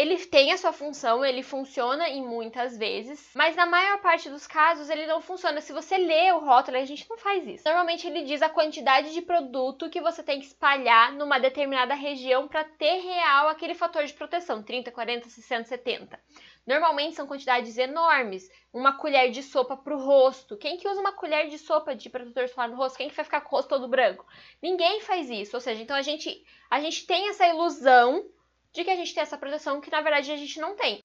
ele tem a sua função, ele funciona em muitas vezes, mas na maior parte dos casos ele não funciona. Se você lê o rótulo, a gente não faz isso. Normalmente ele diz a quantidade de produto que você tem que espalhar numa determinada região para ter real aquele fator de proteção, 30, 40, 60, 70. Normalmente são quantidades enormes. Uma colher de sopa para o rosto. Quem que usa uma colher de sopa de protetor solar no rosto? Quem que vai ficar com o rosto todo branco? Ninguém faz isso. Ou seja, então a gente, a gente tem essa ilusão de que a gente tem essa proteção que na verdade a gente não tem.